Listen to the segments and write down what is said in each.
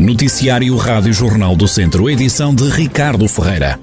Noticiário Rádio Jornal do Centro, edição de Ricardo Ferreira.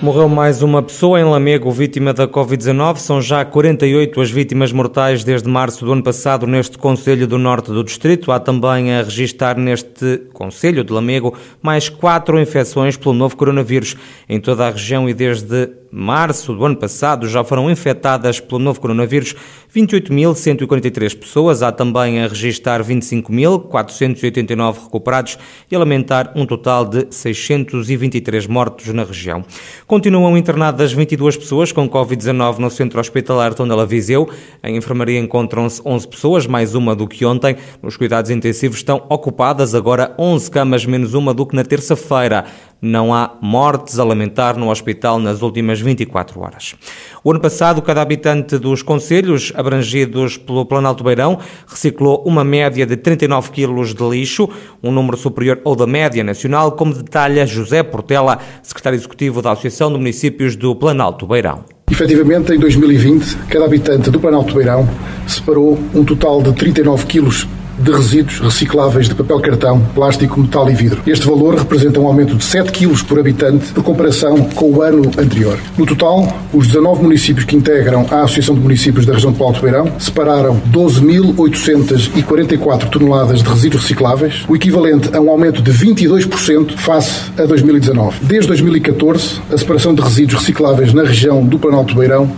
Morreu mais uma pessoa em Lamego, vítima da Covid-19. São já 48 as vítimas mortais desde março do ano passado neste Conselho do Norte do Distrito. Há também a registrar neste Conselho de Lamego mais quatro infecções pelo novo coronavírus em toda a região e desde março do ano passado já foram infectadas pelo novo coronavírus 28.143 pessoas. Há também a registrar 25.489 recuperados e a lamentar um total de 623 mortos na região. Continuam internadas 22 pessoas com Covid-19 no centro hospitalar Tondela Viseu. Em enfermaria encontram-se 11 pessoas, mais uma do que ontem. Nos cuidados intensivos estão ocupadas agora 11 camas, menos uma do que na terça-feira não há mortes a lamentar no hospital nas últimas 24 horas. O ano passado, cada habitante dos conselhos abrangidos pelo Planalto Beirão reciclou uma média de 39 quilos de lixo, um número superior ao da média nacional, como detalha José Portela, secretário executivo da Associação de Municípios do Planalto Beirão. Efetivamente, em 2020, cada habitante do Planalto Beirão separou um total de 39 quilos de resíduos recicláveis de papel cartão, plástico, metal e vidro. Este valor representa um aumento de 7 kg por habitante por comparação com o ano anterior. No total, os 19 municípios que integram a Associação de Municípios da região de Alto Beirão separaram 12.844 toneladas de resíduos recicláveis, o equivalente a um aumento de 22% face a 2019. Desde 2014, a separação de resíduos recicláveis na região do Planalto Beirão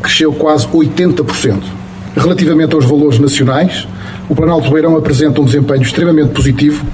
cresceu quase 80%. Relativamente aos valores nacionais, o Planalto Beirão apresenta um desempenho extremamente positivo,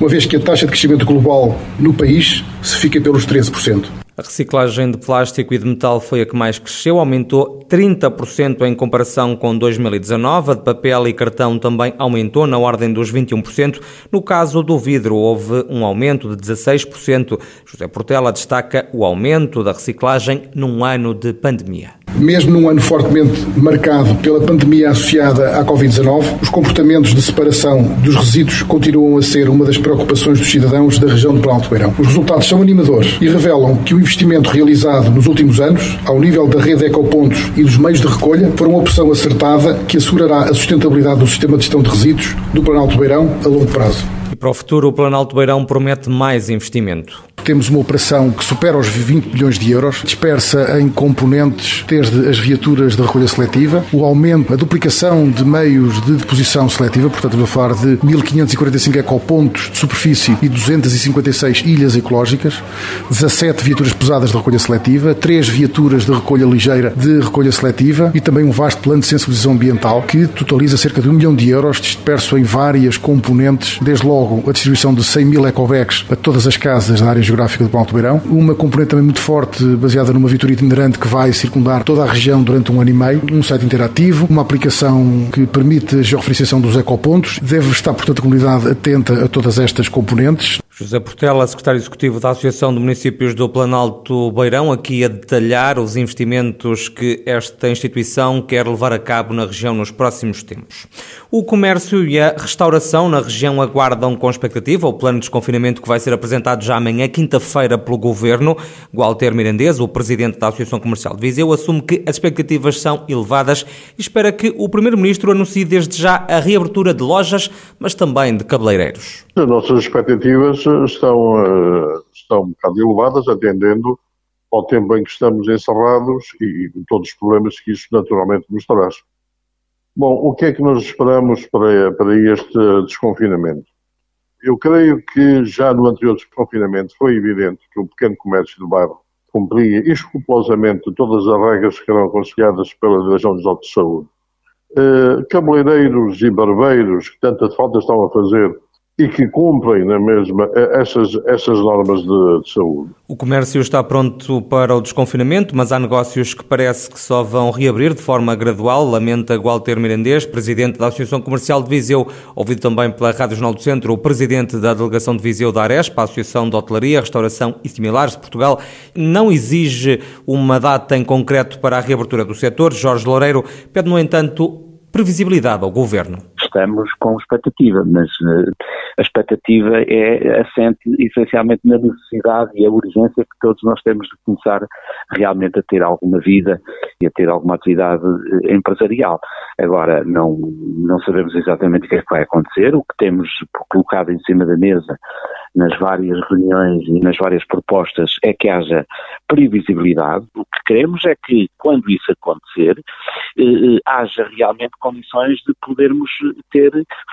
uma vez que a taxa de crescimento global no país se fica pelos 13%. A reciclagem de plástico e de metal foi a que mais cresceu, aumentou 30% em comparação com 2019. A de papel e cartão também aumentou na ordem dos 21%. No caso do vidro, houve um aumento de 16%. José Portela destaca o aumento da reciclagem num ano de pandemia. Mesmo num ano fortemente marcado pela pandemia associada à Covid-19, os comportamentos de separação dos resíduos continuam a ser uma das preocupações dos cidadãos da região do Planalto Beirão. Os resultados são animadores e revelam que o investimento realizado nos últimos anos, ao nível da rede Ecopontos e dos meios de recolha, foi uma opção acertada que assegurará a sustentabilidade do sistema de gestão de resíduos do Planalto Beirão a longo prazo. Para o futuro, o Planalto Beirão promete mais investimento. Temos uma operação que supera os 20 milhões de euros, dispersa em componentes desde as viaturas de recolha seletiva, o aumento, a duplicação de meios de deposição seletiva, portanto, vou falar de 1.545 ecopontos de superfície e 256 ilhas ecológicas, 17 viaturas pesadas de recolha seletiva, 3 viaturas de recolha ligeira de recolha seletiva e também um vasto plano de sensibilização ambiental que totaliza cerca de 1 milhão de euros, disperso em várias componentes, desde logo a distribuição de 100 mil ecobags a todas as casas da área geográfica do Planalto Beirão. Uma componente também muito forte, baseada numa viatura itinerante que vai circundar toda a região durante um ano e meio. Um site interativo, uma aplicação que permite a georreferenciação dos ecopontos. Deve estar, portanto, a comunidade atenta a todas estas componentes. José Portela, secretário executivo da Associação de Municípios do Planalto Beirão, aqui a detalhar os investimentos que esta instituição quer levar a cabo na região nos próximos tempos. O comércio e a restauração na região aguardam com expectativa o plano de desconfinamento que vai ser apresentado já amanhã, quinta-feira, pelo Governo. Gualter Mirandês, o presidente da Associação Comercial de Viseu, assume que as expectativas são elevadas e espera que o Primeiro-Ministro anuncie desde já a reabertura de lojas, mas também de cabeleireiros. As nossas expectativas estão, uh, estão um bocado elevadas, atendendo ao tempo em que estamos encerrados e, e todos os problemas que isso naturalmente nos traz. Bom, o que é que nós esperamos para, para este desconfinamento? Eu creio que já no anterior desconfinamento foi evidente que o pequeno comércio do bairro cumpria escrupulosamente todas as regras que eram aconselhadas pela Direção-Geral de Saúde. Uh, cabeleireiros e barbeiros que tanta falta estão a fazer e que cumprem na mesma essas, essas normas de, de, saúde. O comércio está pronto para o desconfinamento, mas há negócios que parece que só vão reabrir de forma gradual, lamenta Walter Mirandês, presidente da Associação Comercial de Viseu, ouvido também pela Rádio Jornal do Centro, o presidente da Delegação de Viseu da Arespa, a Associação de Hotelaria, Restauração e Similares de Portugal, não exige uma data em concreto para a reabertura do setor. Jorge Loureiro pede, no entanto, previsibilidade ao Governo. Estamos com expectativa, mas uh, a expectativa é assente essencialmente na necessidade e a urgência que todos nós temos de começar realmente a ter alguma vida e a ter alguma atividade eh, empresarial. Agora, não, não sabemos exatamente o que é que vai acontecer, o que temos colocado em cima da mesa nas várias reuniões e nas várias propostas é que haja previsibilidade. O que queremos é que, quando isso acontecer, eh, eh, haja realmente condições de podermos ter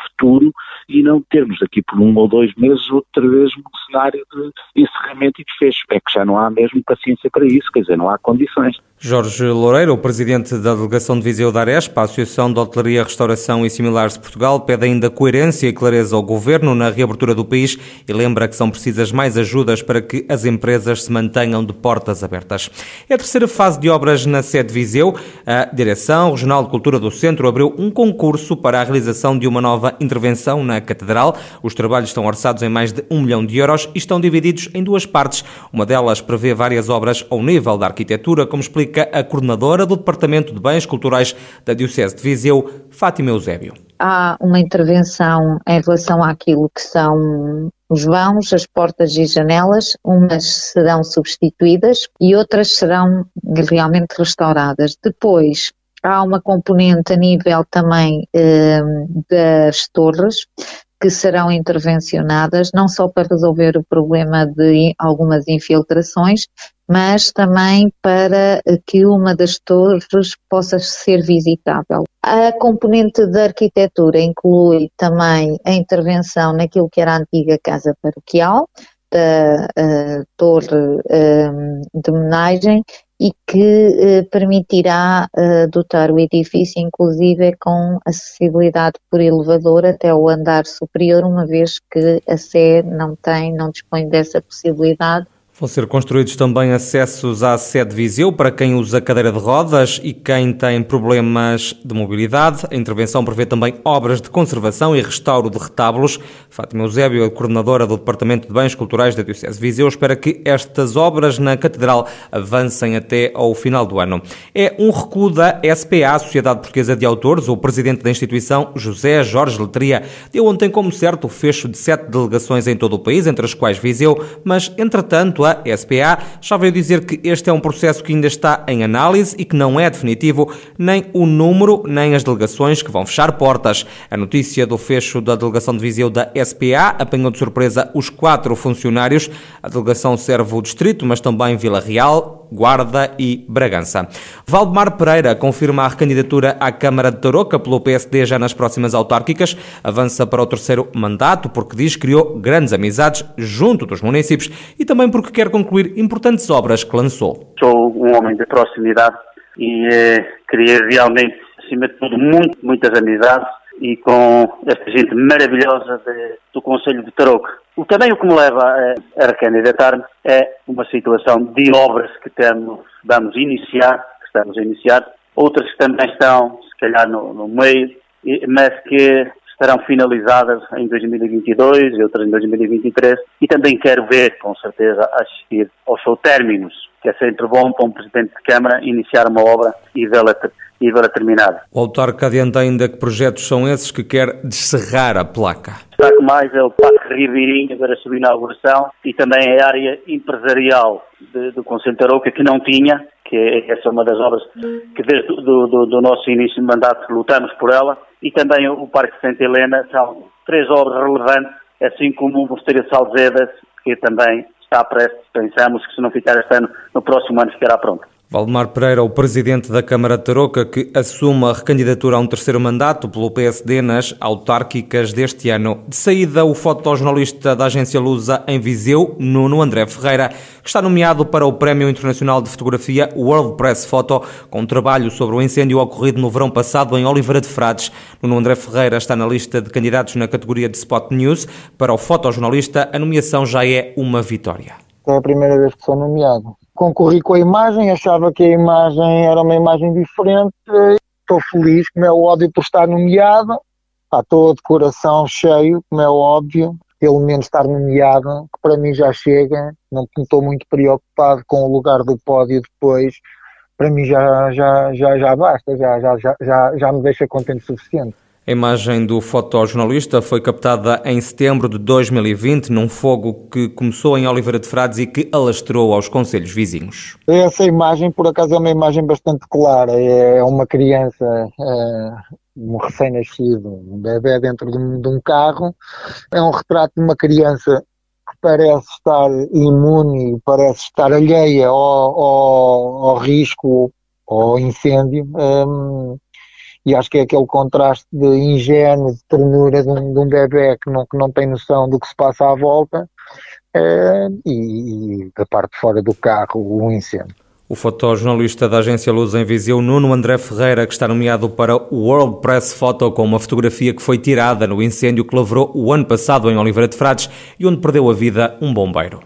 futuro e não termos aqui por um ou dois meses outra vez um cenário de encerramento e desfecho. É que já não há mesmo paciência para isso, quer dizer, não há condições. Jorge Loureiro, o presidente da delegação de Viseu da Arespa, a Associação de Hotelaria, Restauração e Similares de Portugal, pede ainda coerência e clareza ao governo na reabertura do país e lembra que são precisas mais ajudas para que as empresas se mantenham de portas abertas. É a terceira fase de obras na sede de Viseu. A Direção Regional de Cultura do Centro abriu um concurso para a realização de uma nova intervenção na Catedral. Os trabalhos estão orçados em mais de um milhão de euros e estão divididos em duas partes. Uma delas prevê várias obras ao nível da arquitetura, como explica explica a coordenadora do Departamento de Bens Culturais da Diocese de Viseu, Fátima Eusébio. Há uma intervenção em relação àquilo que são os vãos, as portas e janelas, umas serão substituídas e outras serão realmente restauradas. Depois, há uma componente a nível também eh, das torres, que serão intervencionadas não só para resolver o problema de algumas infiltrações, mas também para que uma das torres possa ser visitável. A componente da arquitetura inclui também a intervenção naquilo que era a antiga casa paroquial, da uh, torre uh, de homenagem e que eh, permitirá eh, dotar o edifício, inclusive, com acessibilidade por elevador até o andar superior, uma vez que a Sé não tem, não dispõe dessa possibilidade Vão ser construídos também acessos à sede Viseu para quem usa cadeira de rodas e quem tem problemas de mobilidade. A intervenção prevê também obras de conservação e restauro de retábulos. Fátima Eusébio, a coordenadora do Departamento de Bens Culturais da Diocese Viseu, espera que estas obras na Catedral avancem até ao final do ano. É um recuo da SPA, Sociedade Portuguesa de Autores. O presidente da instituição, José Jorge Letria, deu ontem como certo o fecho de sete delegações em todo o país, entre as quais Viseu, mas, entretanto, a SPA já veio dizer que este é um processo que ainda está em análise e que não é definitivo nem o número nem as delegações que vão fechar portas. A notícia do fecho da delegação de Viseu da SPA apanhou de surpresa os quatro funcionários. A delegação serve o distrito, mas também Vila Real, Guarda e Bragança. Valdemar Pereira confirma a recandidatura à Câmara de Tarouca pelo PSD já nas próximas autárquicas. Avança para o terceiro mandato porque diz que criou grandes amizades junto dos municípios e também porque quer concluir importantes obras que lançou. Sou um homem de proximidade e eh, queria realmente, acima de tudo, muito, muitas amizades e com esta gente maravilhosa de, do Conselho de Tarouca. O, também o que me leva a, a recandidatar-me é uma situação de obras que temos, vamos iniciar, que estamos a iniciar, outras que também estão, se calhar, no, no meio, mas que estarão finalizadas em 2022 e outras em 2023 e também quero ver, com certeza, assistir aos seus términos, que é sempre bom para um Presidente de Câmara iniciar uma obra e vê-la e vê terminada. O autarca adianta ainda que projetos são esses que quer descerrar a placa. Destaco mais é o Parque Ribeirinho para a sua inauguração e também a área empresarial de, do Conselho de Tarouca que não tinha, que é, essa é uma das obras que desde do, do, do nosso início de mandato lutamos por ela, e também o Parque Santa Helena, são três obras relevantes, assim como o Mosteiro de Salzedas, que também está prestes, pensamos que se não ficar este ano, no próximo ano ficará pronto. Valdemar Pereira, o presidente da Câmara de Tarouca, que assume a recandidatura a um terceiro mandato pelo PSD nas autárquicas deste ano. De saída, o fotojornalista da agência Lusa em Viseu, Nuno André Ferreira, que está nomeado para o Prémio Internacional de Fotografia World Press Photo, com um trabalho sobre o incêndio ocorrido no verão passado em Oliveira de Frades. Nuno André Ferreira está na lista de candidatos na categoria de Spot News. Para o fotojornalista, a nomeação já é uma vitória. É a primeira vez que sou nomeado concorri com a imagem, achava que a imagem era uma imagem diferente. Estou feliz, como é óbvio, por estar nomeado. estou de coração cheio, como é óbvio, pelo menos estar nomeado, que para mim já chega. Não estou muito preocupado com o lugar do pódio depois. Para mim já, já, já, já basta, já, já, já, já, já me deixa contente o suficiente. A imagem do fotojornalista foi captada em setembro de 2020 num fogo que começou em Oliveira de Frades e que alastrou aos conselhos vizinhos. Essa imagem, por acaso, é uma imagem bastante clara. É uma criança, é, um recém-nascido, um bebê dentro de um, de um carro. É um retrato de uma criança que parece estar imune, parece estar alheia ao, ao, ao risco, ao incêndio. Um, e acho que é aquele contraste de ingênuo, de ternura de um, de um bebê que não, que não tem noção do que se passa à volta é, e, e da parte de fora do carro o incêndio. O fotojornalista da agência Luz em Viseu, Nuno André Ferreira, que está nomeado para o World Press Photo com uma fotografia que foi tirada no incêndio que lavrou o ano passado em Oliveira de Frades e onde perdeu a vida um bombeiro.